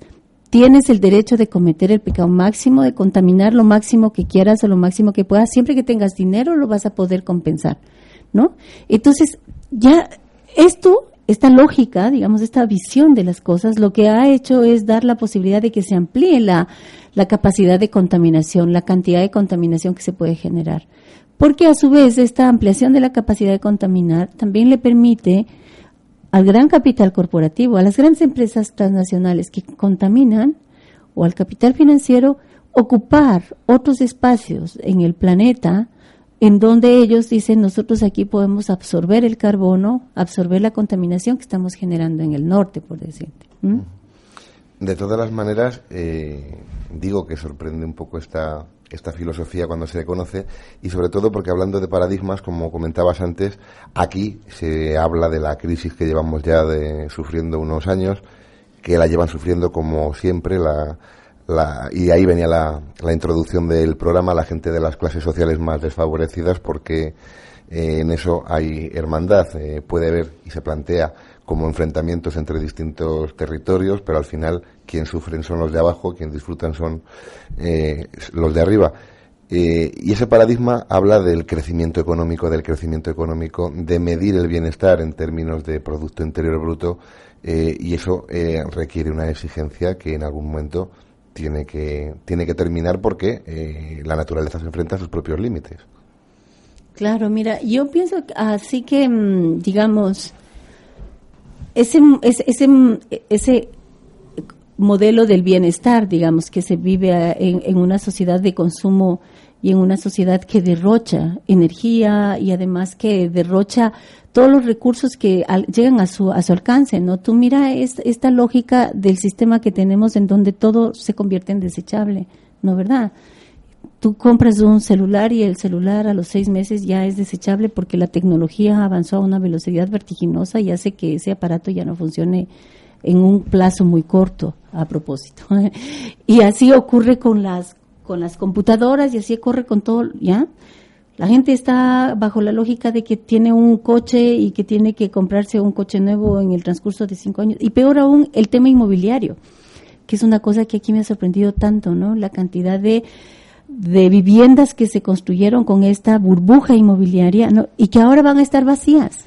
tienes el derecho de cometer el pecado máximo, de contaminar lo máximo que quieras o lo máximo que puedas, siempre que tengas dinero lo vas a poder compensar, ¿no? Entonces, ya esto, esta lógica, digamos, esta visión de las cosas, lo que ha hecho es dar la posibilidad de que se amplíe la, la capacidad de contaminación, la cantidad de contaminación que se puede generar porque a su vez esta ampliación de la capacidad de contaminar también le permite al gran capital corporativo, a las grandes empresas transnacionales que contaminan, o al capital financiero, ocupar otros espacios en el planeta en donde ellos dicen nosotros aquí podemos absorber el carbono, absorber la contaminación que estamos generando en el norte, por decirte. De todas las maneras, eh, digo que sorprende un poco esta esta filosofía cuando se le conoce y sobre todo porque hablando de paradigmas, como comentabas antes, aquí se habla de la crisis que llevamos ya de, sufriendo unos años, que la llevan sufriendo como siempre la, y ahí venía la, introducción del programa, la gente de las clases sociales más desfavorecidas, porque eh, en eso hay hermandad. Eh, puede haber y se plantea como enfrentamientos entre distintos territorios, pero al final quien sufren son los de abajo, quien disfrutan son eh, los de arriba. y ese paradigma habla del crecimiento económico, del crecimiento económico, de medir el bienestar en términos de Producto Interior Bruto, y eso requiere una exigencia que en algún momento tiene que, tiene que terminar porque eh, la naturaleza se enfrenta a sus propios límites. Claro, mira, yo pienso así que, mm, digamos, ese, ese, ese modelo del bienestar, digamos, que se vive en, en una sociedad de consumo y en una sociedad que derrocha energía y además que derrocha todos los recursos que llegan a su, a su alcance, ¿no? Tú mira esta lógica del sistema que tenemos en donde todo se convierte en desechable, ¿no verdad? Tú compras un celular y el celular a los seis meses ya es desechable porque la tecnología avanzó a una velocidad vertiginosa y hace que ese aparato ya no funcione en un plazo muy corto a propósito. y así ocurre con las con las computadoras y así ocurre con todo, ¿ya? La gente está bajo la lógica de que tiene un coche y que tiene que comprarse un coche nuevo en el transcurso de cinco años. Y peor aún, el tema inmobiliario, que es una cosa que aquí me ha sorprendido tanto, ¿no? La cantidad de, de viviendas que se construyeron con esta burbuja inmobiliaria ¿no? y que ahora van a estar vacías.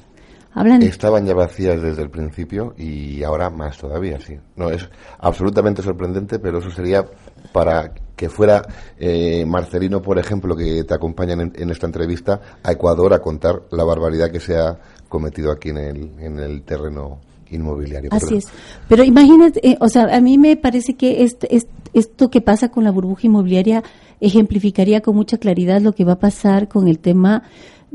Hablan... Estaban ya vacías desde el principio y ahora más todavía, sí. No, es absolutamente sorprendente, pero eso sería para que fuera eh, Marcelino, por ejemplo, que te acompaña en, esta entrevista, a Ecuador a contar la barbaridad que se ha cometido aquí en el, en el terreno inmobiliario. Así es. Pero imagínate, eh, o sea, a mí me parece que este, esto que pasa con la burbuja inmobiliaria ejemplificaría con mucha claridad lo que va a pasar con el tema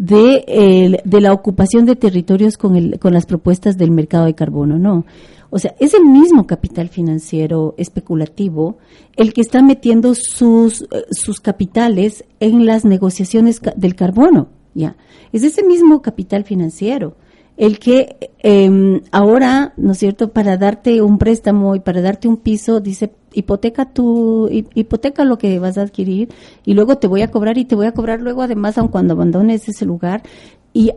de, de la ocupación de territorios con, el, con las propuestas del mercado de carbono, ¿no? O sea, es el mismo capital financiero especulativo el que está metiendo sus, eh, sus capitales en las negociaciones del carbono, ¿ya? Es ese mismo capital financiero el que em, ahora, ¿no es cierto?, para darte un préstamo y para darte un piso, dice, hipoteca tu, hipoteca lo que vas a adquirir y luego te voy a cobrar y te voy a cobrar luego además aun cuando abandones ese lugar y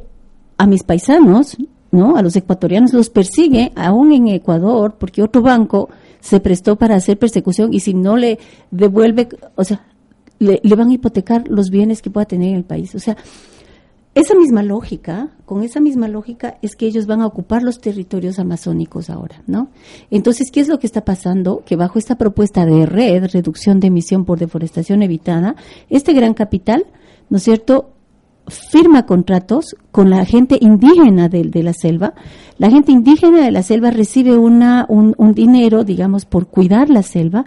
a mis paisanos ¿no? A los ecuatorianos los persigue aún en Ecuador porque otro banco se prestó para hacer persecución y si no le devuelve, o sea, le, van a hipotecar los bienes que pueda tener en el país. O sea, esa misma lógica, con esa misma lógica es que ellos van a ocupar los territorios amazónicos ahora, ¿no? Entonces, ¿qué es lo que está pasando? Que bajo esta propuesta de red, reducción de emisión por deforestación evitada, este gran capital, ¿no es cierto?, firma contratos con la gente indígena de, la selva. La gente indígena de la selva recibe una, un, dinero, digamos, por cuidar la selva,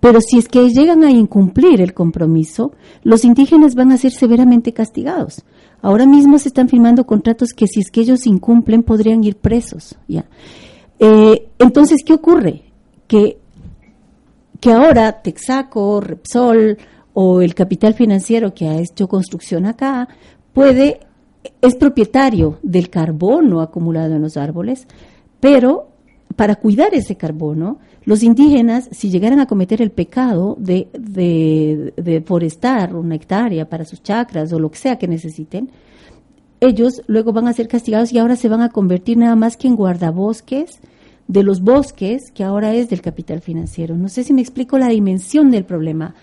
pero si es que llegan a incumplir el compromiso, los indígenas van a ser severamente castigados. Ahora mismo se están firmando contratos que si es que ellos incumplen podrían ir presos. ¿ya? Eh, entonces, ¿qué ocurre? Que, que ahora Texaco, Repsol, o el capital financiero que ha hecho construcción acá puede es propietario del carbono acumulado en los árboles, pero para cuidar ese carbono, los indígenas, si llegaran a cometer el pecado de, de, de forestar una hectárea para sus chacras o lo que sea que necesiten, ellos luego van a ser castigados y ahora se van a convertir nada más que en guardabosques de los bosques que ahora es del capital financiero. No sé si me explico la dimensión del problema.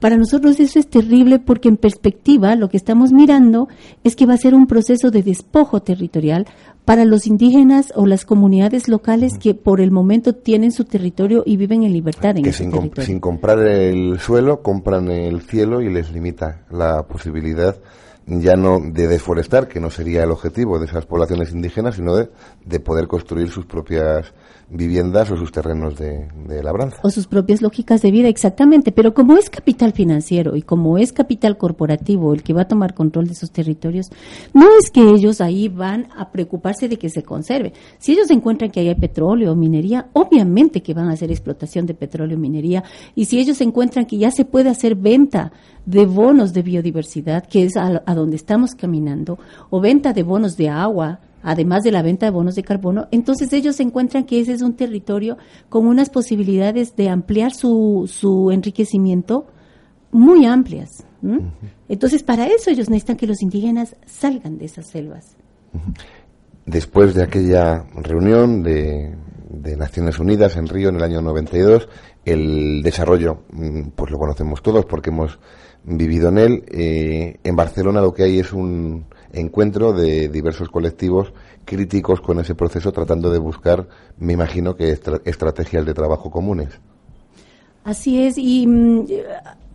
Para nosotros eso es terrible porque en perspectiva lo que estamos mirando es que va a ser un proceso de despojo territorial para los indígenas o las comunidades locales que por el momento tienen su territorio y viven en libertad en que sin, sin comprar el suelo compran el cielo y les limita la posibilidad ya no de deforestar, que no sería el objetivo de esas poblaciones indígenas, sino de, de poder construir sus propias viviendas o sus terrenos de, labranza. O sus propias lógicas de vida, exactamente. Pero como es capital financiero y como es capital corporativo el que va a tomar control de esos territorios, no es que ellos ahí van a preocuparse de que se conserve. Si ellos encuentran que hay petróleo o minería, obviamente que van a hacer explotación de petróleo o minería. Y si ellos encuentran que ya se puede hacer venta de bonos de biodiversidad, que es a, a donde estamos caminando, o venta de bonos de agua, además de la venta de bonos de carbono, entonces ellos encuentran que ese es un territorio con unas posibilidades de ampliar su, su enriquecimiento muy amplias. Entonces, para eso ellos necesitan que los indígenas salgan de esas selvas. Después de aquella reunión de, de Naciones Unidas en Río en el año 92, el desarrollo, mm, pues lo conocemos todos porque hemos vivido en él. Eh, en Barcelona lo que hay es un encuentro de diversos colectivos críticos con ese proceso, tratando de buscar, me imagino que estrategias de trabajo comunes. Así es, y mm,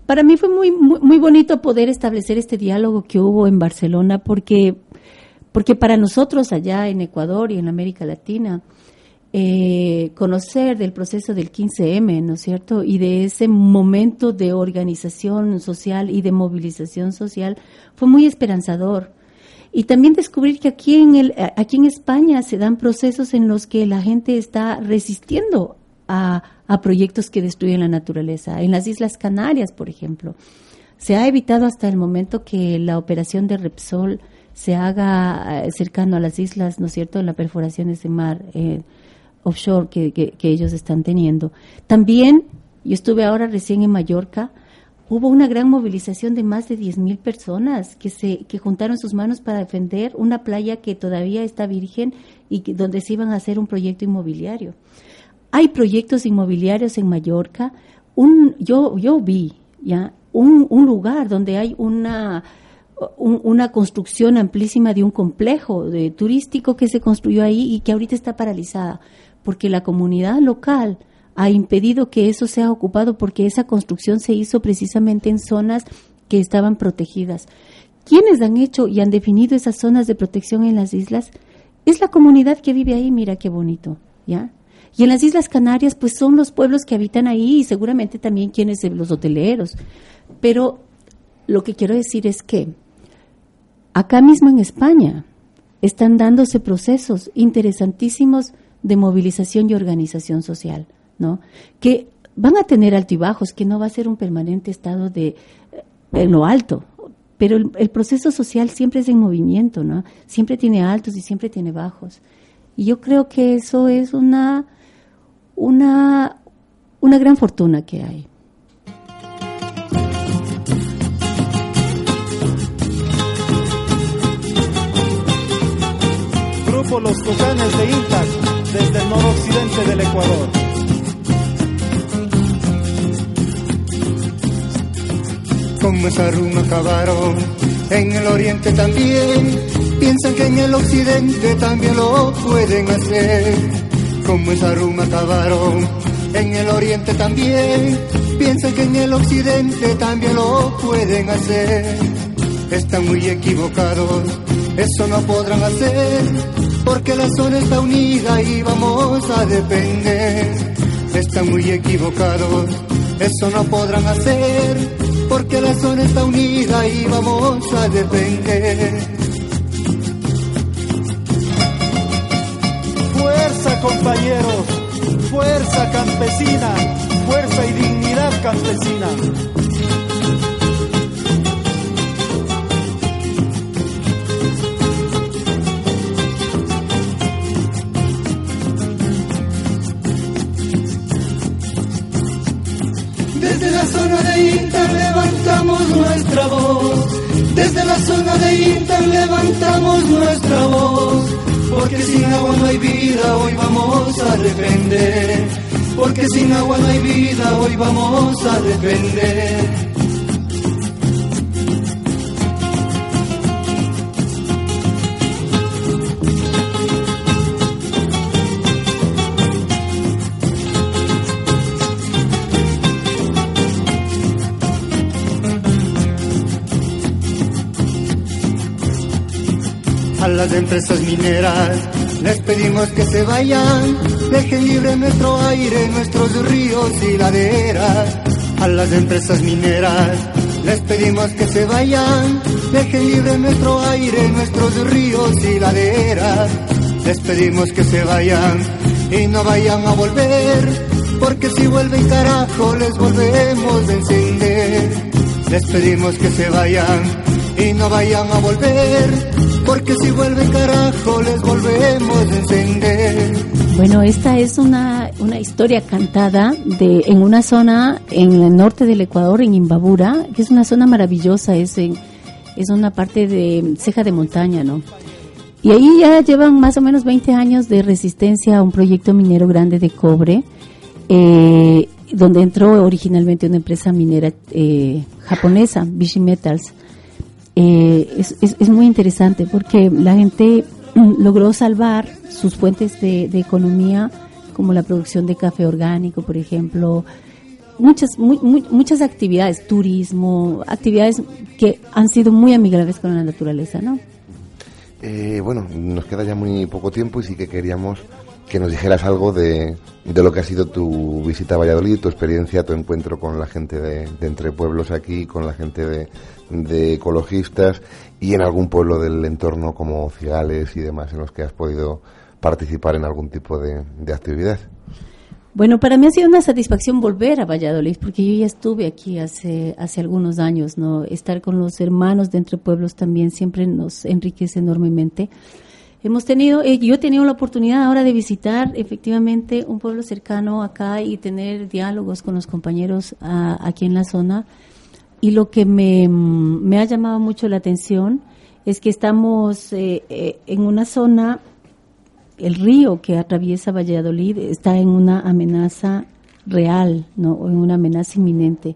para mí fue muy, muy, bonito poder establecer este diálogo que hubo en Barcelona, porque, porque para nosotros allá en Ecuador y en América Latina, eh, conocer del proceso del 15M, ¿no es cierto? Y de ese momento de organización social y de movilización social fue muy esperanzador. Y también descubrir que aquí en, el, aquí en España se dan procesos en los que la gente está resistiendo a, a proyectos que destruyen la naturaleza. En las Islas Canarias, por ejemplo, se ha evitado hasta el momento que la operación de Repsol se haga eh, cercano a las islas, ¿no es cierto?, en la perforación de ese mar. Eh, offshore que, que, ellos están teniendo. También, yo estuve ahora recién en Mallorca, hubo una gran movilización de más de 10.000 personas que se que juntaron sus manos para defender una playa que todavía está virgen y donde se iban a hacer un proyecto inmobiliario. Hay proyectos inmobiliarios en Mallorca. Un, yo, yo vi ya un, un lugar donde hay una una construcción amplísima de un complejo turístico que se construyó ahí y que ahorita está paralizada porque la comunidad local ha impedido que eso sea ocupado porque esa construcción se hizo precisamente en zonas que estaban protegidas. ¿Quiénes han hecho y han definido esas zonas de protección en las islas? Es la comunidad que vive ahí, mira qué bonito, ¿ya? Y en las Islas Canarias, pues son los pueblos que habitan ahí y seguramente también quienes los hoteleros. Pero lo que quiero decir es que acá mismo en España están dándose procesos interesantísimos de movilización y organización social, ¿no? Que van a tener altibajos, que no va a ser un permanente estado de eh, en lo alto, pero el, proceso social siempre es en movimiento, ¿no? Siempre tiene altos y siempre tiene bajos. Y yo creo que eso es una una una gran fortuna que hay. Grupo Los Tucanes de Intac desde el noroccidente del Ecuador. Como esa ruma acabaron en el oriente también, piensan que en el occidente también lo pueden hacer. Como esa ruma acabaron en el oriente también, piensan que en el occidente también lo pueden hacer. Están muy equivocados, eso no podrán hacer porque la zona está unida y vamos a depender. Están muy equivocados, eso no podrán hacer, porque la zona está unida y vamos a depender. Fuerza compañeros, fuerza campesina, fuerza y dignidad campesina. La zona de Inter levantamos nuestra voz. Porque sin agua no hay vida, hoy vamos a defender. Porque sin agua no hay vida, hoy vamos a defender. Las empresas mineras. Les pedimos que se vayan, dejen libre nuestro aire, nuestros ríos y laderas. A las empresas mineras les pedimos que se vayan, dejen libre nuestro aire, nuestros ríos y laderas. Les pedimos que se vayan y no vayan a volver, porque si vuelven carajo les volvemos a encender. Les pedimos que se vayan y no vayan a volver, porque si vuelve carajo les volvemos a encender. Bueno, esta es una, una historia cantada de en una zona en el norte del Ecuador, en Imbabura, que es una zona maravillosa, es, en, es una parte de ceja de montaña, ¿no? Y ahí ya llevan más o menos 20 años de resistencia a un proyecto minero grande de cobre, eh, donde entró originalmente una empresa minera eh, japonesa, Bishi Metals. Eh, es, es, es muy interesante porque la gente mm, logró salvar sus fuentes de, de economía, como la producción de café orgánico, por ejemplo, muchas muchas actividades, turismo, actividades que han sido muy amigables con la naturaleza, ¿no? Eh, bueno, nos queda ya muy poco tiempo y sí que queríamos que nos dijeras algo de, de lo que ha sido tu visita a Valladolid, tu experiencia, tu encuentro con la gente de, de Entre Pueblos aquí, con la gente de, de ecologistas y en algún pueblo del entorno como Cigales y demás en los que has podido participar en algún tipo de, actividad. Bueno, para mí ha sido una satisfacción volver a Valladolid, porque yo ya estuve aquí hace, hace algunos años, ¿no? Estar con los hermanos de Entre Pueblos también siempre nos enriquece enormemente. Hemos tenido, eh, yo he tenido la oportunidad ahora de visitar efectivamente un pueblo cercano acá y tener diálogos con los compañeros ah, aquí en la zona. Y lo que me, mm, me ha llamado mucho la atención es que estamos eh, eh, en una zona el río que atraviesa Valladolid está en una amenaza real, ¿no? En una amenaza inminente,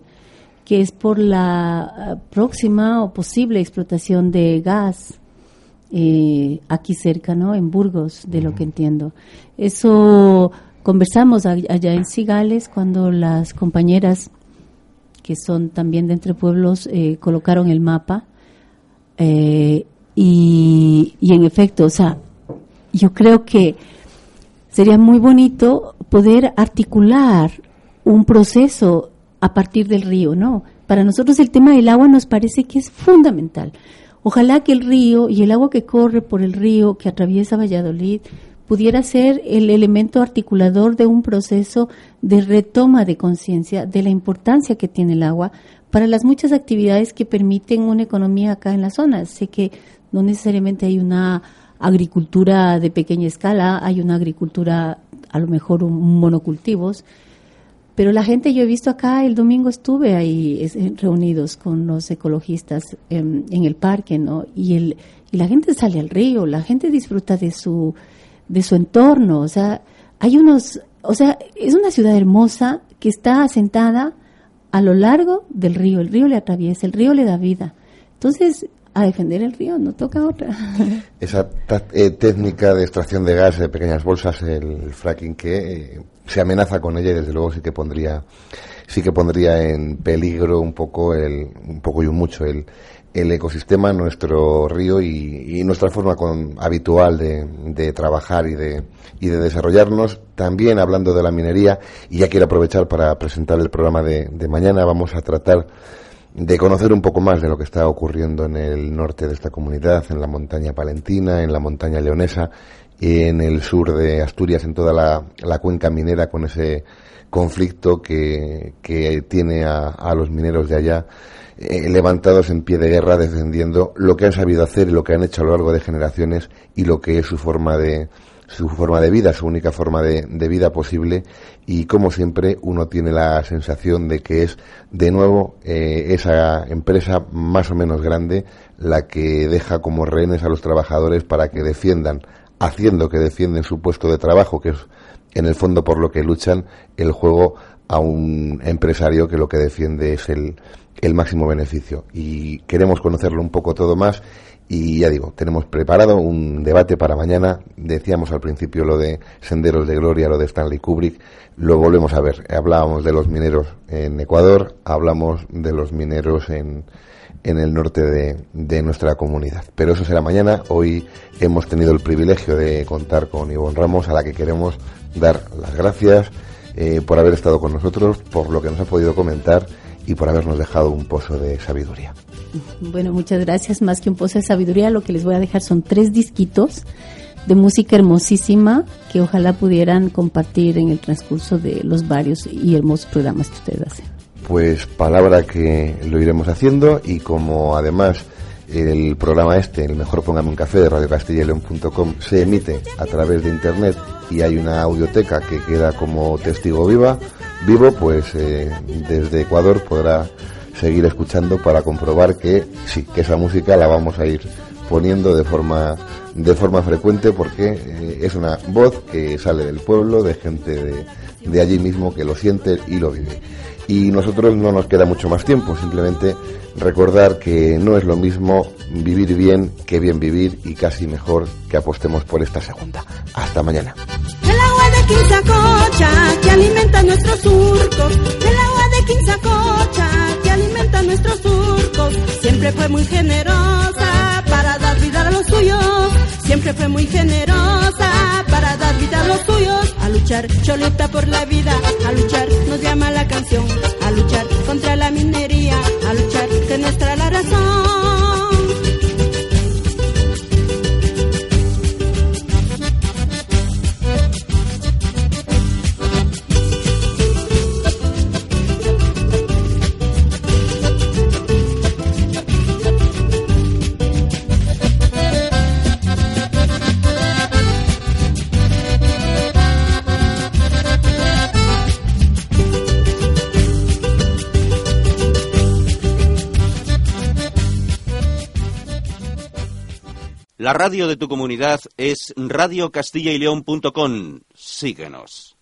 que es por la ah, próxima o posible explotación de gas eh, aquí cerca, ¿no? En Burgos, de lo que entiendo. Eso conversamos allá en Cigales cuando las compañeras que son también de entre pueblos eh, colocaron el mapa eh, y, y en efecto, o sea, yo creo que sería muy bonito poder articular un proceso a partir del río, ¿no? Para nosotros el tema del agua nos parece que es fundamental. Ojalá que el río y el agua que corre por el río que atraviesa Valladolid pudiera ser el elemento articulador de un proceso de retoma de conciencia de la importancia que tiene el agua para las muchas actividades que permiten una economía acá en la zona. Sé que no necesariamente hay una agricultura de pequeña escala, hay una agricultura a lo mejor un monocultivos, pero la gente, yo he visto acá, el domingo estuve ahí es- eh, reunidos con los ecologistas em, en el parque, ¿no? Y, el, y la gente sale al río, la gente disfruta de su, de su entorno, o sea, hay unos, o sea, es una ciudad hermosa que está asentada a lo largo del río, el río le atraviesa, el río le da vida. Entonces, a defender el río, no toca otra. Esa ta- eh, técnica de extracción de gas de pequeñas bolsas, el fracking, que eh, se amenaza con ella y desde luego sí que pondría, sí que pondría en peligro un poco el, un poco y un mucho el, el ecosistema, nuestro río y, nuestra forma con- habitual de, de trabajar y de, y de desarrollarnos. También hablando de la minería, y ya quiero aprovechar para presentar el programa de, de mañana, vamos a tratar de conocer un poco más de lo que está ocurriendo en el norte de esta comunidad, en la montaña palentina, en la montaña leonesa, en el sur de Asturias, en toda la, la cuenca minera, con ese conflicto que, que tiene a, a los mineros de allá eh, levantados en pie de guerra defendiendo lo que han sabido hacer y lo que han hecho a lo largo de generaciones y lo que es su forma de su forma de vida, su única forma de, de vida posible. Y como siempre uno tiene la sensación de que es de nuevo eh, esa empresa más o menos grande la que deja como rehenes a los trabajadores para que defiendan, haciendo que defienden su puesto de trabajo, que es en el fondo por lo que luchan, el juego a un empresario que lo que defiende es el, el máximo beneficio. Y queremos conocerlo un poco todo más. Y ya digo, tenemos preparado un debate para mañana. Decíamos al principio lo de Senderos de Gloria, lo de Stanley Kubrick. Lo volvemos a ver. Hablábamos de los mineros en Ecuador, hablamos de los mineros en, en el norte de, nuestra comunidad. Pero eso será mañana. Hoy hemos tenido el privilegio de contar con Ivonne Ramos, a la que queremos dar las gracias eh, por haber estado con nosotros, por lo que nos ha podido comentar y por habernos dejado un pozo de sabiduría. Bueno, muchas gracias. Más que un pozo de sabiduría, lo que les voy a dejar son tres disquitos de música hermosísima que ojalá pudieran compartir en el transcurso de los varios y hermosos programas que ustedes hacen. Pues palabra que lo iremos haciendo y como además el programa este, el mejor póngame un café de Radio Castilla y León.com, se emite a través de internet y hay una audioteca que queda como testigo viva, vivo, pues eh, desde Ecuador podrá seguir escuchando para comprobar que sí, que esa música la vamos a ir poniendo de forma de forma frecuente porque eh, es una voz que sale del pueblo, de gente de, de allí mismo que lo siente y lo vive. Y nosotros no nos queda mucho más tiempo, simplemente recordar que no es lo mismo vivir bien que bien vivir y casi mejor que apostemos por esta segunda. Hasta mañana. El agua de Quinzacocha que alimenta nuestros surcos. El agua de Quinzacocha que alimenta nuestros surcos. Siempre fue muy generosa para dar vida a los suyos. Siempre fue muy generosa para a los suyos. A luchar, Cholita por la vida. A luchar, nos llama la canción. A luchar contra la minería. A luchar, que nuestra la razón. La radio de tu comunidad es radiocastilla y León.com. Síguenos.